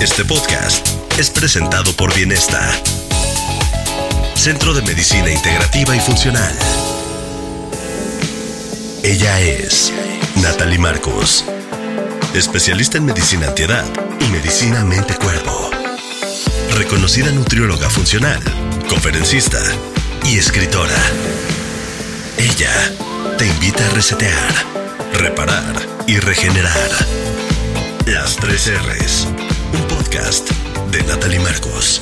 Este podcast es presentado por Bienesta, Centro de Medicina Integrativa y Funcional. Ella es Natalie Marcos, especialista en medicina antiedad y medicina mente-cuerpo. Reconocida nutrióloga funcional, conferencista y escritora. Ella te invita a resetear, reparar y regenerar. Las tres R's. De Marcos.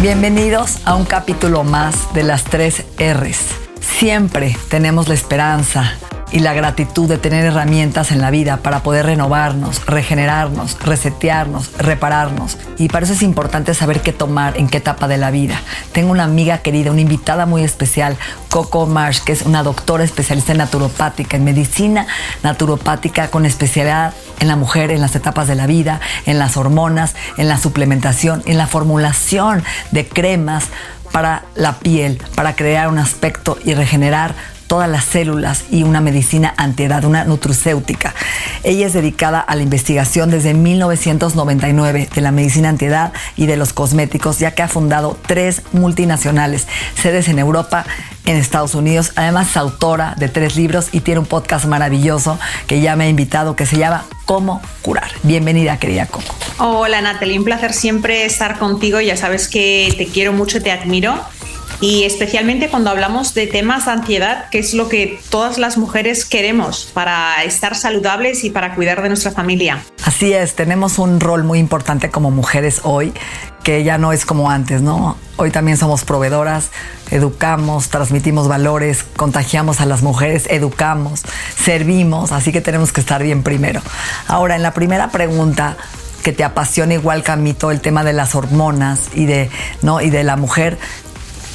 Bienvenidos a un capítulo más de las tres R's. Siempre tenemos la esperanza y la gratitud de tener herramientas en la vida para poder renovarnos, regenerarnos, resetearnos, repararnos. Y para eso es importante saber qué tomar en qué etapa de la vida. Tengo una amiga querida, una invitada muy especial, Coco Marsh, que es una doctora especialista en naturopática, en medicina naturopática con especialidad en la mujer, en las etapas de la vida, en las hormonas, en la suplementación, en la formulación de cremas para la piel, para crear un aspecto y regenerar todas las células y una medicina antiedad, una nutracéutica. Ella es dedicada a la investigación desde 1999 de la medicina antiedad y de los cosméticos, ya que ha fundado tres multinacionales, sedes en Europa, en Estados Unidos. Además es autora de tres libros y tiene un podcast maravilloso que ya me ha invitado que se llama Cómo curar. Bienvenida, querida Coco. Hola, Natalie. Un placer siempre estar contigo. Ya sabes que te quiero mucho, te admiro y especialmente cuando hablamos de temas de ansiedad, que es lo que todas las mujeres queremos para estar saludables y para cuidar de nuestra familia. Así es, tenemos un rol muy importante como mujeres hoy, que ya no es como antes, ¿no? Hoy también somos proveedoras, educamos, transmitimos valores, contagiamos a las mujeres, educamos, servimos, así que tenemos que estar bien primero. Ahora, en la primera pregunta, que te apasiona igual que a mí todo el tema de las hormonas y de, ¿no? y de la mujer,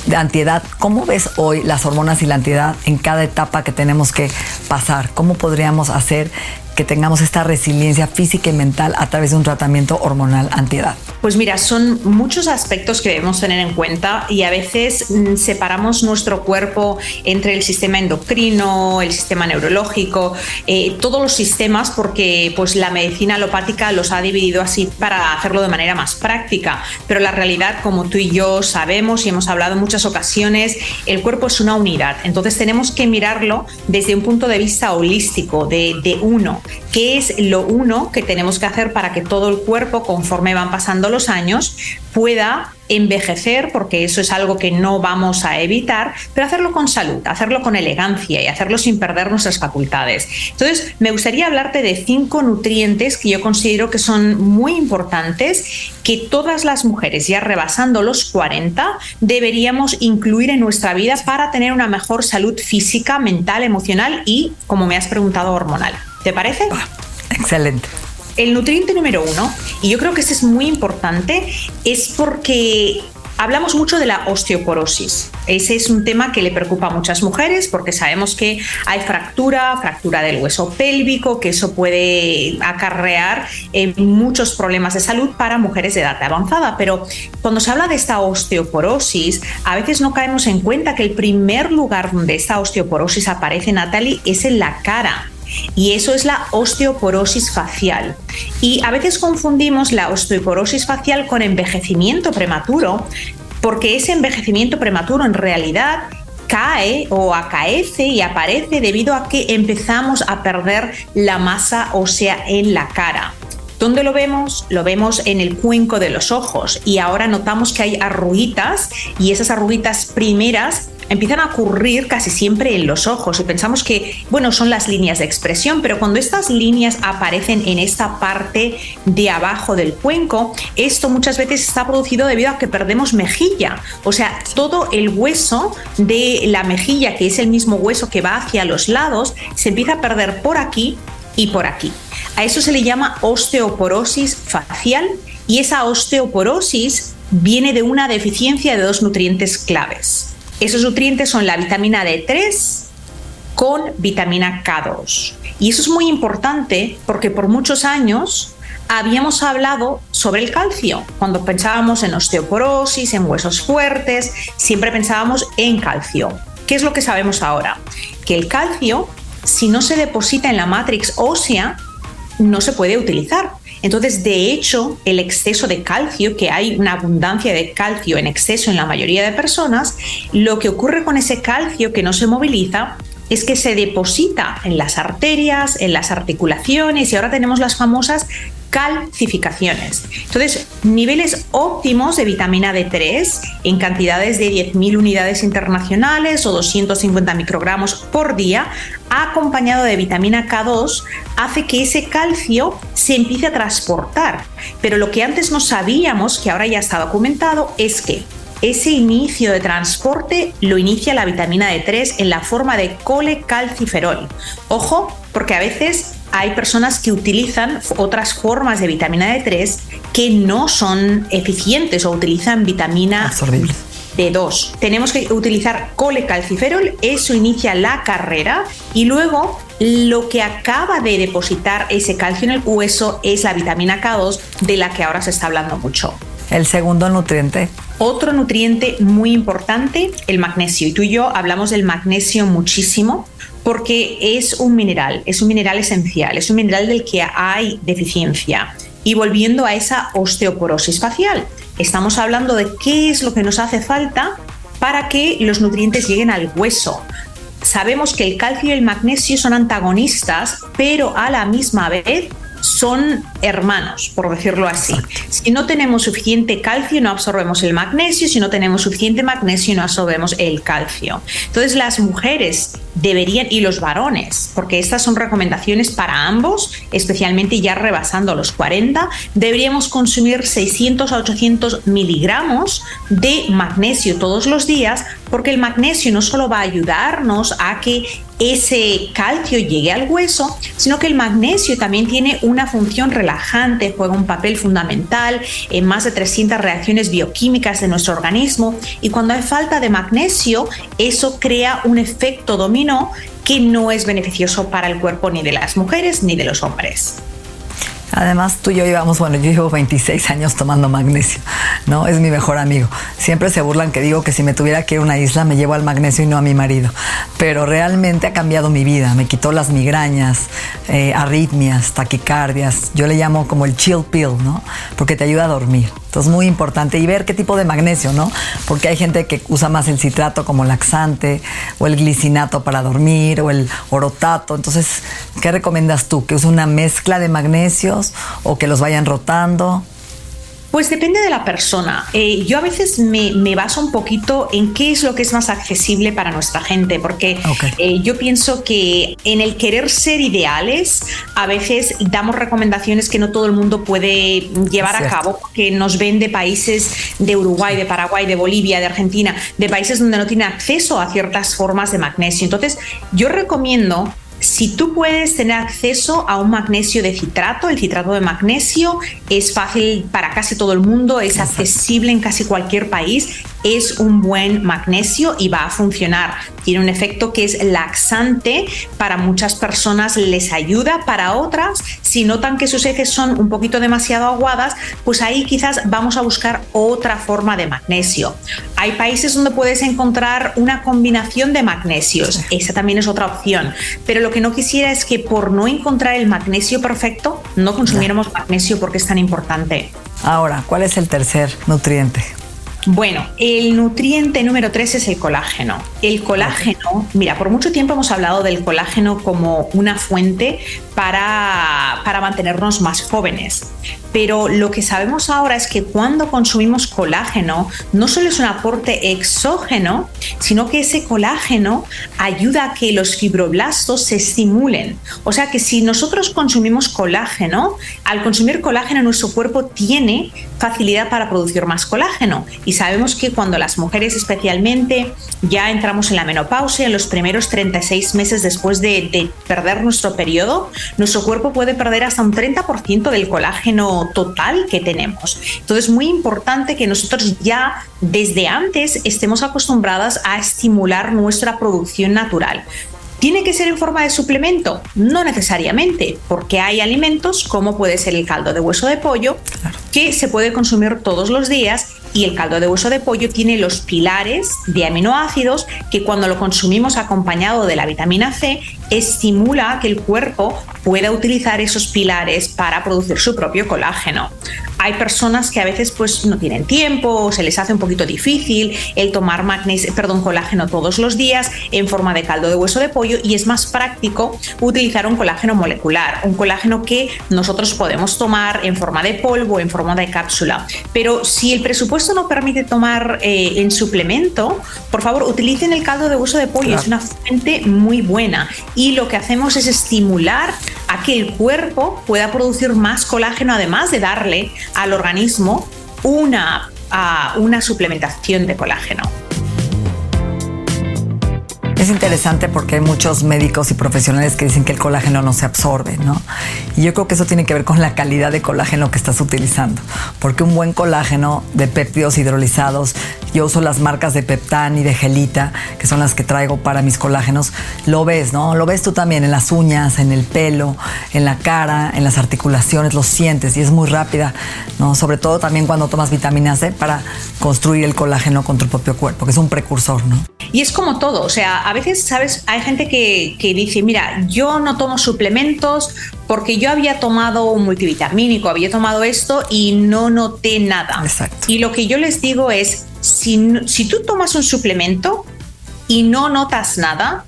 de antiedad. ¿Cómo ves hoy las hormonas y la antiedad en cada etapa que tenemos que pasar? ¿Cómo podríamos hacer que tengamos esta resiliencia física y mental a través de un tratamiento hormonal antiedad? Pues mira, son muchos aspectos que debemos tener en cuenta y a veces mm, separamos nuestro cuerpo entre el sistema endocrino, el sistema neurológico, eh, todos los sistemas porque pues la medicina alopática los ha dividido así para hacerlo de manera más práctica. Pero la realidad, como tú y yo sabemos y hemos hablado en muchas ocasiones, el cuerpo es una unidad. Entonces tenemos que mirarlo desde un punto de vista holístico, de, de uno. ¿Qué es lo uno que tenemos que hacer para que todo el cuerpo, conforme van pasando los años, pueda envejecer, porque eso es algo que no vamos a evitar, pero hacerlo con salud, hacerlo con elegancia y hacerlo sin perder nuestras facultades. Entonces, me gustaría hablarte de cinco nutrientes que yo considero que son muy importantes, que todas las mujeres, ya rebasando los 40, deberíamos incluir en nuestra vida para tener una mejor salud física, mental, emocional y, como me has preguntado, hormonal. ¿Te parece? excelente. El nutriente número uno, y yo creo que este es muy importante, es porque hablamos mucho de la osteoporosis. Ese es un tema que le preocupa a muchas mujeres porque sabemos que hay fractura, fractura del hueso pélvico, que eso puede acarrear eh, muchos problemas de salud para mujeres de edad avanzada. Pero cuando se habla de esta osteoporosis, a veces no caemos en cuenta que el primer lugar donde esta osteoporosis aparece, Natalie, es en la cara y eso es la osteoporosis facial. Y a veces confundimos la osteoporosis facial con envejecimiento prematuro, porque ese envejecimiento prematuro en realidad cae o acaece y aparece debido a que empezamos a perder la masa ósea en la cara. ¿Dónde lo vemos? Lo vemos en el cuenco de los ojos y ahora notamos que hay arruguitas y esas arruguitas primeras empiezan a ocurrir casi siempre en los ojos y pensamos que, bueno, son las líneas de expresión, pero cuando estas líneas aparecen en esta parte de abajo del cuenco, esto muchas veces está producido debido a que perdemos mejilla. O sea, todo el hueso de la mejilla, que es el mismo hueso que va hacia los lados, se empieza a perder por aquí y por aquí. A eso se le llama osteoporosis facial y esa osteoporosis viene de una deficiencia de dos nutrientes claves. Esos nutrientes son la vitamina D3 con vitamina K2. Y eso es muy importante porque por muchos años habíamos hablado sobre el calcio. Cuando pensábamos en osteoporosis, en huesos fuertes, siempre pensábamos en calcio. ¿Qué es lo que sabemos ahora? Que el calcio, si no se deposita en la matrix ósea, no se puede utilizar. Entonces, de hecho, el exceso de calcio, que hay una abundancia de calcio en exceso en la mayoría de personas, lo que ocurre con ese calcio que no se moviliza es que se deposita en las arterias, en las articulaciones y ahora tenemos las famosas calcificaciones. Entonces, niveles óptimos de vitamina D3 en cantidades de 10.000 unidades internacionales o 250 microgramos por día, acompañado de vitamina K2, hace que ese calcio se empiece a transportar. Pero lo que antes no sabíamos, que ahora ya está documentado, es que ese inicio de transporte lo inicia la vitamina D3 en la forma de colecalciferol. Ojo, porque a veces hay personas que utilizan otras formas de vitamina D3 que no son eficientes o utilizan vitamina D2. Tenemos que utilizar colecalciferol, eso inicia la carrera y luego lo que acaba de depositar ese calcio en el hueso es la vitamina K2 de la que ahora se está hablando mucho. El segundo nutriente. Otro nutriente muy importante, el magnesio. Y tú y yo hablamos del magnesio muchísimo porque es un mineral, es un mineral esencial, es un mineral del que hay deficiencia. Y volviendo a esa osteoporosis facial, estamos hablando de qué es lo que nos hace falta para que los nutrientes lleguen al hueso. Sabemos que el calcio y el magnesio son antagonistas, pero a la misma vez son hermanos, por decirlo así. Si no tenemos suficiente calcio, no absorbemos el magnesio, si no tenemos suficiente magnesio, no absorbemos el calcio. Entonces las mujeres deberían, y los varones, porque estas son recomendaciones para ambos, especialmente ya rebasando los 40, deberíamos consumir 600 a 800 miligramos de magnesio todos los días, porque el magnesio no solo va a ayudarnos a que ese calcio llegue al hueso, sino que el magnesio también tiene una función relajante, juega un papel fundamental en más de 300 reacciones bioquímicas de nuestro organismo y cuando hay falta de magnesio, eso crea un efecto dominó que no es beneficioso para el cuerpo ni de las mujeres ni de los hombres. Además, tú y yo llevamos, bueno, yo llevo 26 años tomando magnesio, ¿no? Es mi mejor amigo. Siempre se burlan que digo que si me tuviera que ir a una isla me llevo al magnesio y no a mi marido. Pero realmente ha cambiado mi vida. Me quitó las migrañas, eh, arritmias, taquicardias. Yo le llamo como el chill pill, ¿no? Porque te ayuda a dormir. Entonces, muy importante. Y ver qué tipo de magnesio, ¿no? Porque hay gente que usa más el citrato como laxante, o el glicinato para dormir, o el orotato. Entonces, ¿qué recomiendas tú? ¿Que use una mezcla de o que los vayan rotando? Pues depende de la persona. Eh, yo a veces me, baso un poquito en qué es lo que es más accesible para nuestra gente, porque eh, yo pienso que en el querer ser ideales, a veces damos recomendaciones que no todo el mundo puede llevar a cabo, que nos ven de países de Uruguay, de Paraguay, de Bolivia, de Argentina, de países donde no tienen acceso a ciertas formas de magnesio. Entonces, yo recomiendo si tú puedes tener acceso a un magnesio de citrato, el citrato de magnesio es fácil para casi todo el mundo, es accesible en casi cualquier país es un buen magnesio y va a funcionar. Tiene un efecto que es laxante, para muchas personas les ayuda, para otras, si notan que sus heces son un poquito demasiado aguadas, pues ahí quizás vamos a buscar otra forma de magnesio. Hay países donde puedes encontrar una combinación de magnesios, esa también es otra opción, pero lo que no quisiera es que por no encontrar el magnesio perfecto, no consumiéramos magnesio porque es tan importante. Ahora, ¿cuál es el tercer nutriente? Bueno, el nutriente número 3 es el colágeno. El colágeno, mira, por mucho tiempo hemos hablado del colágeno como una fuente para, para mantenernos más jóvenes. Pero lo que sabemos ahora es que cuando consumimos colágeno, no solo es un aporte exógeno, sino que ese colágeno ayuda a que los fibroblastos se estimulen. O sea que si nosotros consumimos colágeno, al consumir colágeno nuestro cuerpo tiene facilidad para producir más colágeno. Sabemos que cuando las mujeres especialmente ya entramos en la menopausia, en los primeros 36 meses después de, de perder nuestro periodo, nuestro cuerpo puede perder hasta un 30% del colágeno total que tenemos. Entonces, es muy importante que nosotros ya desde antes estemos acostumbradas a estimular nuestra producción natural. ¿Tiene que ser en forma de suplemento? No necesariamente, porque hay alimentos como puede ser el caldo de hueso de pollo, que se puede consumir todos los días y el caldo de hueso de pollo tiene los pilares de aminoácidos que cuando lo consumimos acompañado de la vitamina C estimula que el cuerpo pueda utilizar esos pilares para producir su propio colágeno. Hay personas que a veces pues no tienen tiempo o se les hace un poquito difícil el tomar magnesio, perdón, colágeno todos los días en forma de caldo de hueso de pollo y es más práctico utilizar un colágeno molecular, un colágeno que nosotros podemos tomar en forma de polvo, en forma de cápsula. Pero si el presupuesto no permite tomar eh, en suplemento, por favor utilicen el caldo de hueso de pollo, es una fuente muy buena y lo que hacemos es estimular a que el cuerpo pueda producir más colágeno, además de darle al organismo una, una suplementación de colágeno. Es interesante porque hay muchos médicos y profesionales que dicen que el colágeno no se absorbe, ¿no? Y yo creo que eso tiene que ver con la calidad de colágeno que estás utilizando. Porque un buen colágeno de péptidos hidrolizados, yo uso las marcas de Peptan y de Gelita, que son las que traigo para mis colágenos, lo ves, ¿no? Lo ves tú también en las uñas, en el pelo, en la cara, en las articulaciones, lo sientes y es muy rápida, ¿no? Sobre todo también cuando tomas vitamina C para construir el colágeno con tu propio cuerpo, que es un precursor, ¿no? Y es como todo, o sea, a veces, ¿sabes? Hay gente que, dice, mira, yo no tomo suplementos porque yo había tomado un multivitamínico, había tomado esto y no noté nada. Exacto. Y lo que yo les digo es, si, si tú tomas un suplemento y no notas nada,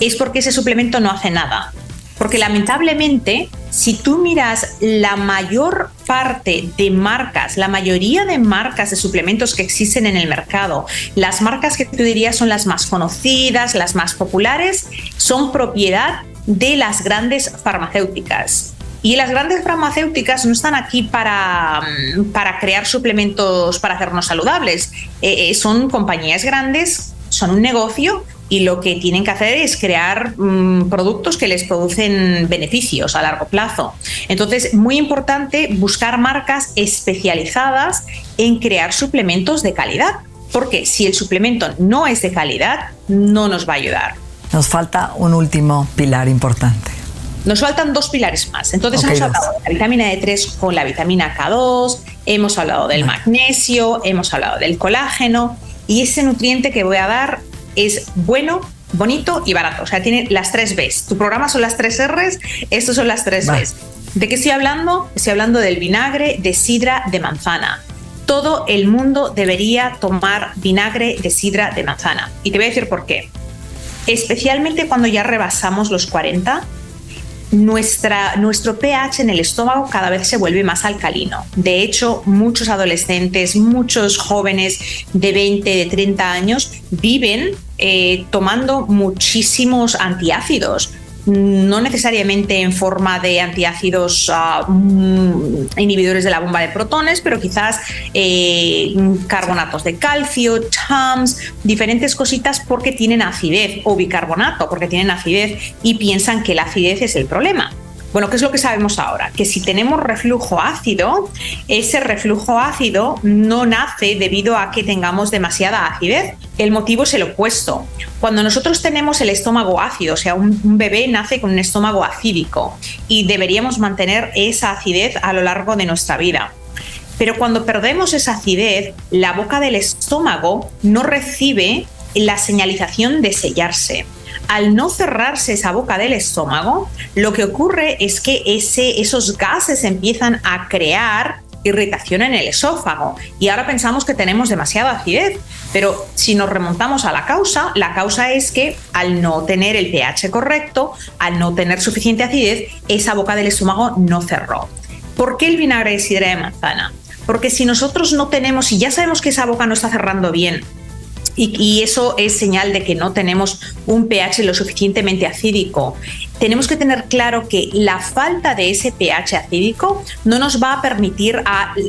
es porque ese suplemento no hace nada. Porque lamentablemente, si tú miras la mayor parte de marcas, la mayoría de marcas de suplementos que existen en el mercado, las marcas que tú dirías son las más conocidas, las más populares, son propiedad de las grandes farmacéuticas. Y las grandes farmacéuticas no están aquí para, mm, para crear suplementos para hacernos saludables. Eh, eh, son compañías grandes, son un negocio y lo que tienen que hacer es crear mm, productos que les producen beneficios a largo plazo. Entonces, muy importante buscar marcas especializadas en crear suplementos de calidad, porque si el suplemento no es de calidad, no nos va a ayudar. Nos falta un último pilar importante. Nos faltan dos pilares más. Entonces hemos hablado de la vitamina D3 con la vitamina K2, hemos hablado del magnesio, hemos hablado del colágeno y ese nutriente que voy a dar es bueno, bonito y barato. O sea, tiene las tres Bs. Tu programa son las tres Rs, estos son las tres Bs. ¿De qué estoy hablando? Estoy hablando del vinagre de sidra de manzana. Todo el mundo debería tomar vinagre de sidra de manzana. Y te voy a decir por qué. Especialmente cuando ya rebasamos los 40, nuestra, nuestro pH en el estómago cada vez se vuelve más alcalino. De hecho, muchos adolescentes, muchos jóvenes de 20, de 30 años viven eh, tomando muchísimos antiácidos no necesariamente en forma de antiácidos ah, mm, inhibidores de la bomba de protones, pero quizás eh, carbonatos de calcio, TAMS, diferentes cositas porque tienen acidez o bicarbonato porque tienen acidez y piensan que la acidez es el problema. Bueno, ¿qué es lo que sabemos ahora? Que si tenemos reflujo ácido, ese reflujo ácido no nace debido a que tengamos demasiada acidez. El motivo es el opuesto. Cuando nosotros tenemos el estómago ácido, o sea, un bebé nace con un estómago acídico y deberíamos mantener esa acidez a lo largo de nuestra vida. Pero cuando perdemos esa acidez, la boca del estómago no recibe la señalización de sellarse al no cerrarse esa boca del estómago, lo que ocurre es que ese, esos gases empiezan a crear irritación en el esófago y ahora pensamos que tenemos demasiada acidez, pero si nos remontamos a la causa, la causa es que al no tener el pH correcto, al no tener suficiente acidez, esa boca del estómago no cerró. ¿Por qué el vinagre de sidra de manzana? Porque si nosotros no tenemos, y ya sabemos que esa boca no está cerrando bien, y, eso es señal de que no tenemos un pH lo suficientemente acídico. Tenemos que tener claro que la falta de ese pH acídico no nos va a permitir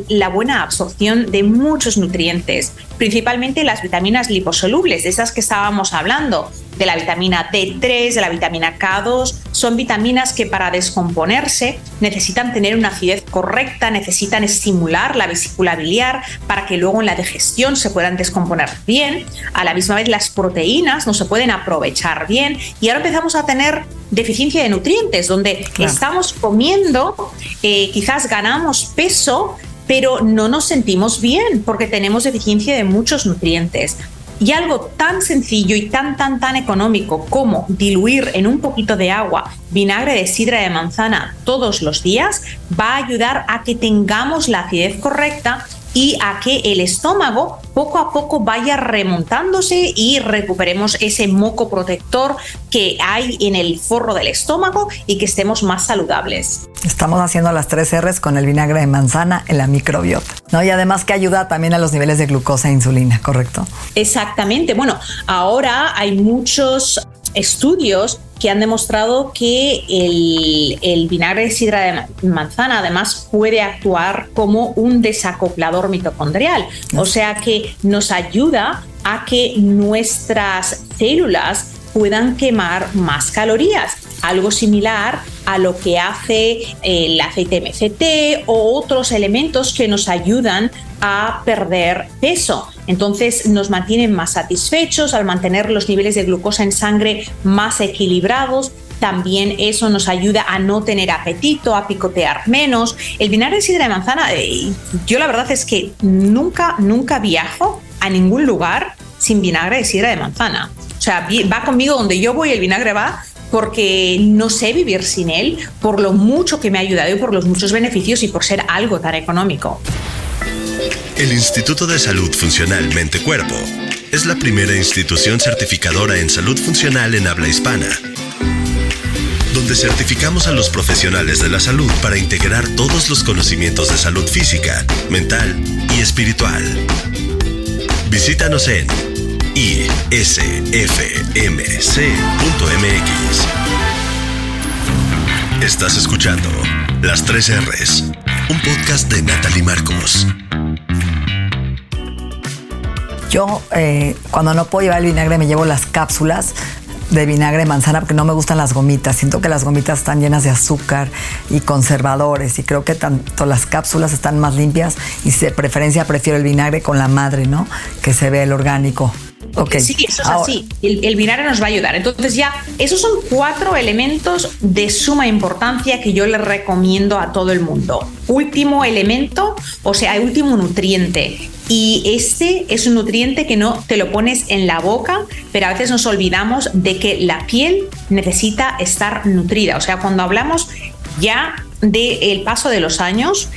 la buena absorción de muchos nutrientes, principalmente las vitaminas liposolubles, esas que estábamos hablando, de la vitamina D3, de la vitamina K2, son vitaminas que para descomponerse necesitan tener una acidez correcta, necesitan estimular la vesícula biliar para que luego en la digestión se puedan descomponer bien. A la misma vez las proteínas no se pueden aprovechar bien y ahora empezamos a tener deficiencia de nutrientes, donde estamos comiendo, eh, quizás ganamos peso, pero no nos sentimos bien porque tenemos deficiencia de muchos nutrientes. Y algo tan sencillo y tan, tan, tan económico como diluir en un poquito de agua vinagre de sidra de manzana todos los días va a ayudar a que tengamos la acidez correcta y a que el estómago poco a poco vaya remontándose y recuperemos ese moco protector que hay en el forro del estómago y que estemos más saludables. Estamos haciendo las tres R's con el vinagre de manzana en la microbiota, ¿no? Y además que ayuda también a los niveles de glucosa e insulina, ¿correcto? Exactamente. Bueno, ahora hay muchos estudios que han demostrado que el, vinagre de sidra de manzana además puede actuar como un desacoplador mitocondrial, o sea que nos ayuda a que nuestras células puedan quemar más calorías, algo similar a lo que hace el aceite MCT o otros elementos que nos ayudan a perder peso. Entonces nos mantienen más satisfechos al mantener los niveles de glucosa en sangre más equilibrados. También eso nos ayuda a no tener apetito, a picotear menos. El vinagre de sidra de manzana, eh, yo la verdad es que nunca, nunca viajo a ningún lugar sin vinagre de sidra de manzana. O sea, va conmigo donde yo voy, el vinagre va porque no sé vivir sin él, por lo mucho que me ha ayudado y por los muchos beneficios y por ser algo tan económico. El Instituto de Salud Funcional Mente Cuerpo es la primera institución certificadora en salud funcional en habla hispana, donde certificamos a los profesionales de la salud para integrar todos los conocimientos de salud física, mental y espiritual. Visítanos en isfmc.mx. Estás escuchando Las 3 R's, un podcast de Natalie Marcos. Yo, eh, cuando no puedo llevar el vinagre, me llevo las cápsulas de vinagre de manzana porque no me gustan las gomitas. Siento que las gomitas están llenas de azúcar y conservadores y creo que tanto las cápsulas están más limpias y de preferencia prefiero el vinagre con la madre, ¿no? Que se ve el orgánico. Okay. Sí, eso es así. El, vinagre nos va a ayudar. Entonces ya, esos son cuatro elementos de suma importancia que yo les recomiendo a todo el mundo. Último elemento, o sea, último nutriente. Y este es un nutriente que no te lo pones en la boca, pero a veces nos olvidamos de que la piel necesita estar nutrida. O sea, cuando hablamos ya del paso de los años,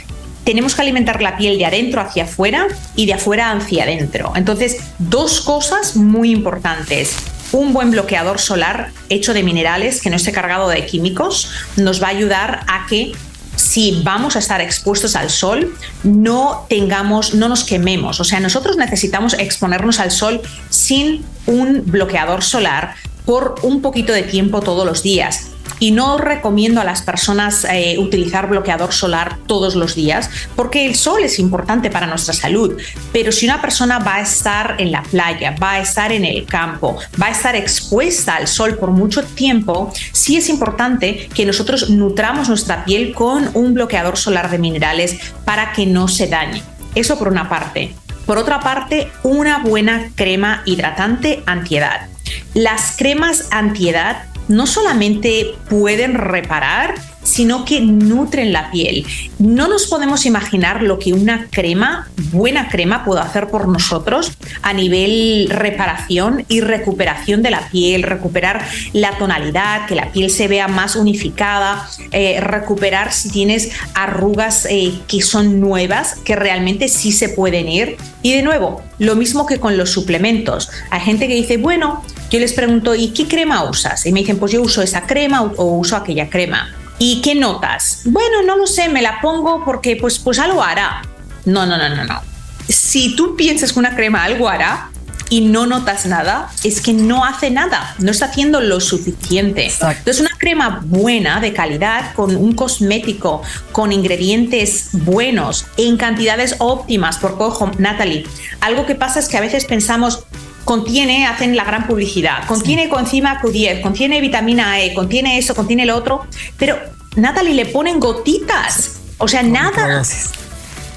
tenemos que alimentar la piel de adentro hacia afuera y de afuera hacia adentro. Entonces, dos cosas muy importantes. Un buen bloqueador solar hecho de minerales que no esté cargado de químicos nos va a ayudar a que si vamos a estar expuestos al sol, no tengamos, no nos quememos. O sea, nosotros necesitamos exponernos al sol sin un bloqueador solar por un poquito de tiempo todos los días. Y no recomiendo a las personas eh, utilizar bloqueador solar todos los días, porque el sol es importante para nuestra salud. Pero si una persona va a estar en la playa, va a estar en el campo, va a estar expuesta al sol por mucho tiempo, sí es importante que nosotros nutramos nuestra piel con un bloqueador solar de minerales para que no se dañe. Eso por una parte. Por otra parte, una buena crema hidratante antiedad. Las cremas antiedad no solamente pueden reparar, sino que nutren la piel. No nos podemos imaginar lo que una crema, buena crema, puede hacer por nosotros a nivel reparación y recuperación de la piel, recuperar la tonalidad, que la piel se vea más unificada, eh, recuperar si tienes arrugas eh, que son nuevas, que realmente sí se pueden ir. Y de nuevo, lo mismo que con los suplementos. Hay gente que dice, bueno, yo les pregunto, ¿y qué crema usas? Y me dicen, pues yo uso esa crema o, uso aquella crema. ¿Y qué notas? Bueno, no lo sé, me la pongo porque pues, pues algo hará. No, no, no, no, no. Si tú piensas que una crema algo hará, y no notas nada, es que no hace nada, no está haciendo lo suficiente. Entonces, una crema buena, de calidad, con un cosmético, con ingredientes buenos, en cantidades óptimas, porque ojo, Natalie, algo que pasa es que a veces pensamos, contiene, hacen la gran publicidad, contiene coenzima Q10, contiene vitamina E, contiene eso, contiene lo otro, pero Natalie le ponen gotitas, o sea, nada.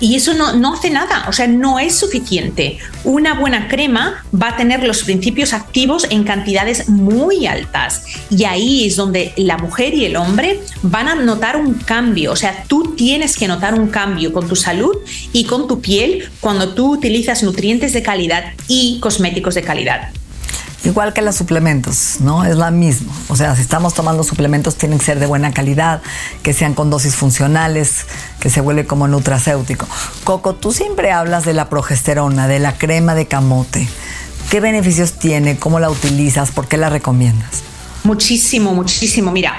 Y eso no, no, hace nada, o sea, no es suficiente. Una buena crema va a tener los principios activos en cantidades muy altas. Y ahí es donde la mujer y el hombre van a notar un cambio. O sea, tú tienes que notar un cambio con tu salud y con tu piel cuando tú utilizas nutrientes de calidad y cosméticos de calidad. Igual que los suplementos, ¿no? Es la misma. O sea, si estamos tomando suplementos, tienen que ser de buena calidad, que sean con dosis funcionales, que se vuelve como nutracéutico. Coco, tú siempre hablas de la progesterona, de la crema de camote. ¿Qué beneficios tiene? ¿Cómo la utilizas? ¿Por qué la recomiendas? Muchísimo, muchísimo. Mira,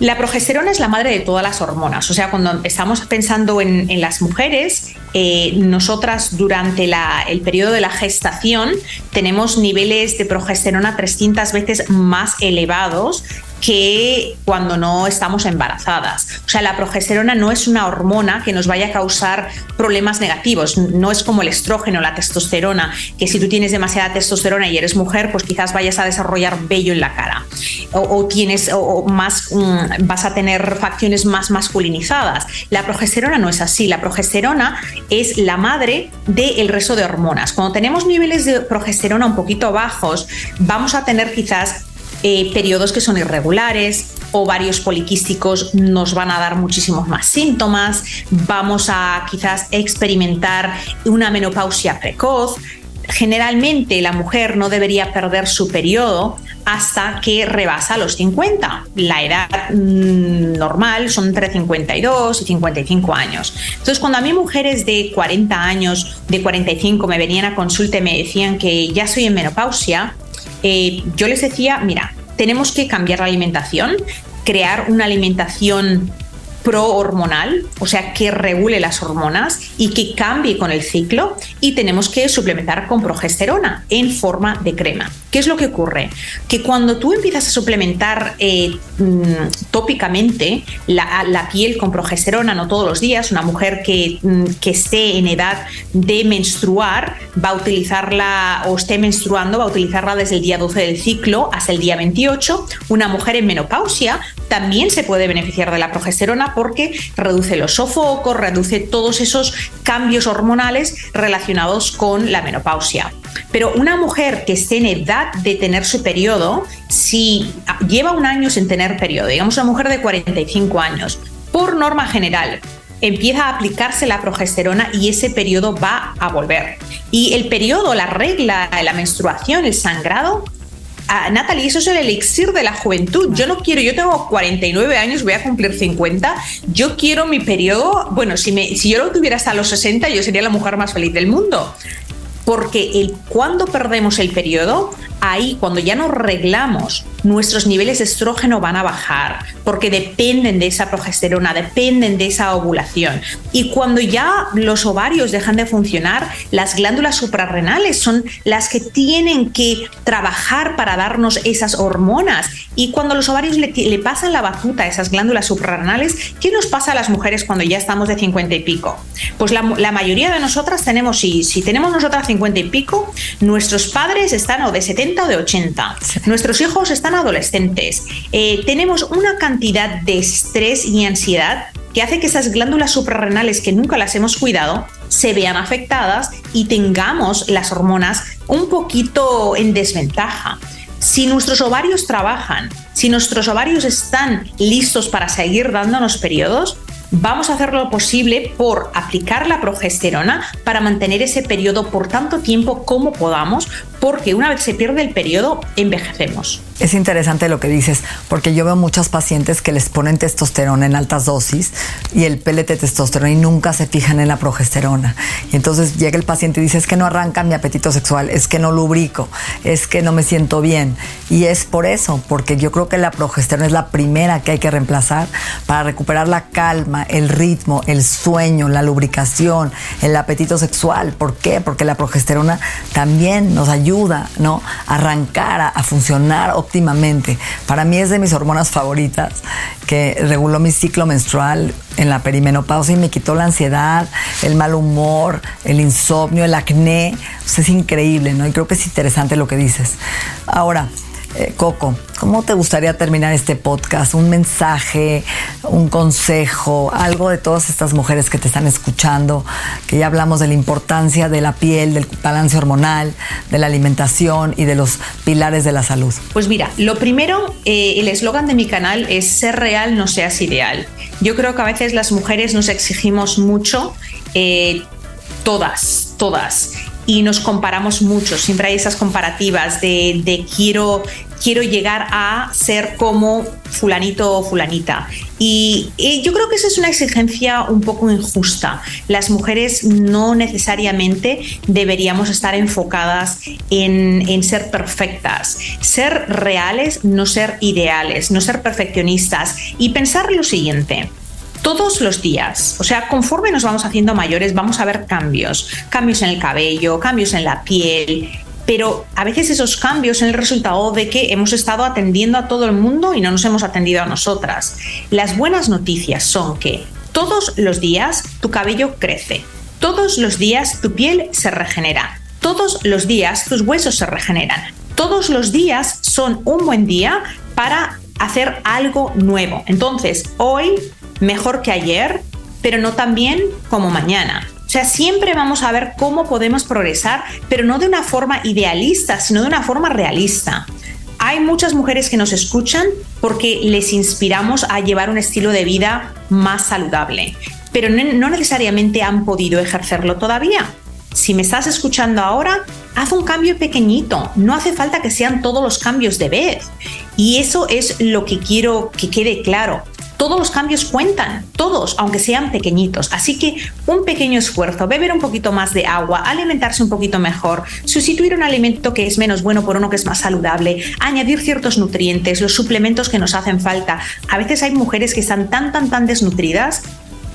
la progesterona es la madre de todas las hormonas, o sea, cuando estamos pensando en, las mujeres, eh, nosotras durante el periodo de la gestación tenemos niveles de progesterona 300 veces más elevados que cuando no estamos embarazadas. O sea, la progesterona no es una hormona que nos vaya a causar problemas negativos, no es como el estrógeno, la testosterona, que si tú tienes demasiada testosterona y eres mujer, pues quizás vayas a desarrollar vello en la cara o, tienes o, más mm, vas a tener facciones más masculinizadas. La progesterona no es así, la progesterona es la madre del resto de hormonas. Cuando tenemos niveles de progesterona un poquito bajos, vamos a tener quizás eh, periodos que son irregulares, ovarios poliquísticos nos van a dar muchísimos más síntomas, vamos a quizás experimentar una menopausia precoz. Generalmente la mujer no debería perder su periodo hasta que rebasa los 50. La edad mm, normal son entre 52 y 55 años. Entonces, cuando a mí mujeres de 40 años, de 45 me venían a consulta y me decían que ya soy en menopausia, eh, yo les decía, mira, tenemos que cambiar la alimentación, crear una alimentación pro-hormonal, o sea, que regule las hormonas y que cambie con el ciclo y tenemos que suplementar con progesterona en forma de crema. ¿Qué es lo que ocurre? Que cuando tú empiezas a suplementar eh, mm, tópicamente la, piel con progesterona, no todos los días, una mujer que, mm, que esté en edad de menstruar va a utilizarla o esté menstruando, va a utilizarla desde el día 12 del ciclo hasta el día 28. Una mujer en menopausia también se puede beneficiar de la progesterona porque reduce los sofocos, reduce todos esos cambios hormonales relacionados con la menopausia. Pero una mujer que esté en edad de tener su periodo, si lleva un año sin tener periodo, digamos una mujer de 45 años, por norma general, empieza a aplicarse la progesterona y ese periodo va a volver. Y el periodo, la regla, la menstruación, el sangrado, a Natalie, eso es el elixir de la juventud. Yo no quiero, yo tengo 49 años, voy a cumplir 50. Yo quiero mi periodo, bueno, si, me, si yo lo tuviera hasta los 60, yo sería la mujer más feliz del mundo porque el, cuando perdemos el periodo, ahí cuando ya nos reglamos, nuestros niveles de estrógeno van a bajar, porque dependen de esa progesterona, dependen de esa ovulación. Y cuando ya los ovarios dejan de funcionar, las glándulas suprarrenales son las que tienen que trabajar para darnos esas hormonas. Y cuando los ovarios le, pasan la batuta a esas glándulas suprarrenales, ¿qué nos pasa a las mujeres cuando ya estamos de 50 y pico? Pues la, mayoría de nosotras tenemos, si, si tenemos nosotras 50 y pico, nuestros padres están o de 70 o de 80, nuestros hijos están adolescentes, eh, tenemos una cantidad de estrés y ansiedad que hace que esas glándulas suprarrenales que nunca las hemos cuidado se vean afectadas y tengamos las hormonas un poquito en desventaja. Si nuestros ovarios trabajan, si nuestros ovarios están listos para seguir dándonos periodos, vamos a hacer lo posible por aplicar la progesterona para mantener ese periodo por tanto tiempo como podamos, porque una vez se pierde el periodo, envejecemos. Es interesante lo que dices, porque yo veo muchas pacientes que les ponen testosterona en altas dosis y el pelete testosterona y nunca se fijan en la progesterona. Y entonces llega el paciente y dice, es que no arranca mi apetito sexual, es que no lubrico, es que no me siento bien. Y es por eso, porque yo creo que la progesterona es la primera que hay que reemplazar para recuperar la calma, el ritmo, el sueño, la lubricación, el apetito sexual. ¿Por qué? Porque la progesterona también nos ayuda ¿no? a arrancar, a, funcionar óptimamente. Para mí es de mis hormonas favoritas, que reguló mi ciclo menstrual en la perimenopausia y me quitó la ansiedad, el mal humor, el insomnio, el acné. es increíble, ¿no? Y creo que es interesante lo que dices. Ahora, eh, Coco, ¿cómo te gustaría terminar este podcast? Un mensaje, un consejo, algo de todas estas mujeres que te están escuchando, que ya hablamos de la importancia de la piel, del balance hormonal, de la alimentación y de los pilares de la salud. Pues mira, lo primero, eh, el eslogan de mi canal es ser real, no seas ideal. Yo creo que a veces las mujeres nos exigimos mucho. Eh, todas, todas y nos comparamos mucho. Siempre hay esas comparativas de, quiero, quiero llegar a ser como fulanito o fulanita. Y, yo creo que esa es una exigencia un poco injusta. Las mujeres no necesariamente deberíamos estar enfocadas en, en ser perfectas. Ser reales, no ser ideales, no ser perfeccionistas. Y pensar lo siguiente todos los días. O sea, conforme nos vamos haciendo mayores, vamos a ver cambios. Cambios en el cabello, cambios en la piel. Pero a veces esos cambios son el resultado de que hemos estado atendiendo a todo el mundo y no nos hemos atendido a nosotras. Las buenas noticias son que todos los días tu cabello crece. Todos los días tu piel se regenera. Todos los días tus huesos se regeneran. Todos los días son un buen día para hacer algo nuevo. Entonces, hoy mejor que ayer, pero no tan bien como mañana. O sea, siempre vamos a ver cómo podemos progresar, pero no de una forma idealista, sino de una forma realista. Hay muchas mujeres que nos escuchan porque les inspiramos a llevar un estilo de vida más saludable, pero no necesariamente han podido ejercerlo todavía. Si me estás escuchando ahora, haz un cambio pequeñito. No hace falta que sean todos los cambios de vez. Y eso es lo que quiero que quede claro todos los cambios cuentan, todos, aunque sean pequeñitos. Así que un pequeño esfuerzo, beber un poquito más de agua, alimentarse un poquito mejor, sustituir un alimento que es menos bueno por uno que es más saludable, añadir ciertos nutrientes, los suplementos que nos hacen falta. A veces hay mujeres que están tan, tan, tan desnutridas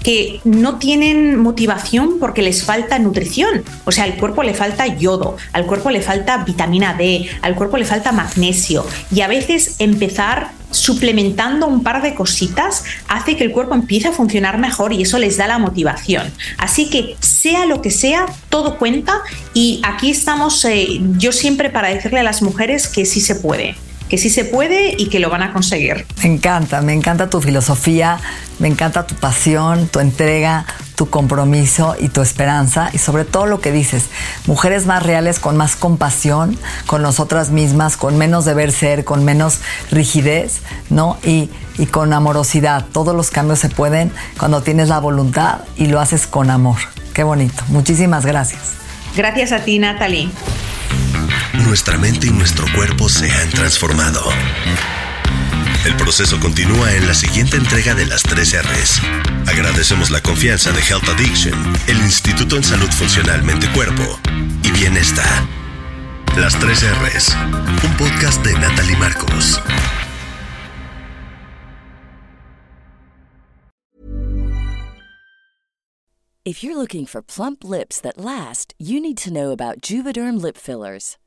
que no tienen motivación porque les falta nutrición. O sea, al cuerpo le falta yodo, al cuerpo le falta vitamina D, al cuerpo le falta magnesio. Y a veces empezar suplementando un par de cositas hace que el cuerpo empiece a funcionar mejor y eso les da la motivación. Así que sea lo que sea, todo cuenta y aquí estamos eh, yo siempre para decirle a las mujeres que sí se puede que sí se puede y que lo van a conseguir. Me encanta, me encanta tu filosofía, me encanta tu pasión, tu entrega, tu compromiso y tu esperanza y sobre todo lo que dices, mujeres más reales con más compasión con nosotras mismas, con menos deber ser, con menos rigidez, ¿no? Y, y con amorosidad. Todos los cambios se pueden cuando tienes la voluntad y lo haces con amor. Qué bonito. Muchísimas gracias. Gracias a ti, Natalie nuestra mente y nuestro cuerpo se han transformado. El proceso continúa en la siguiente entrega de las 3 R's. Agradecemos la confianza de Health Addiction, el Instituto en Salud Funcional Mente Cuerpo y Bienestar. Las 3 R's, un podcast de Natalie Marcos. If you're looking for plump lips that last, you need to know about Juvederm lip fillers.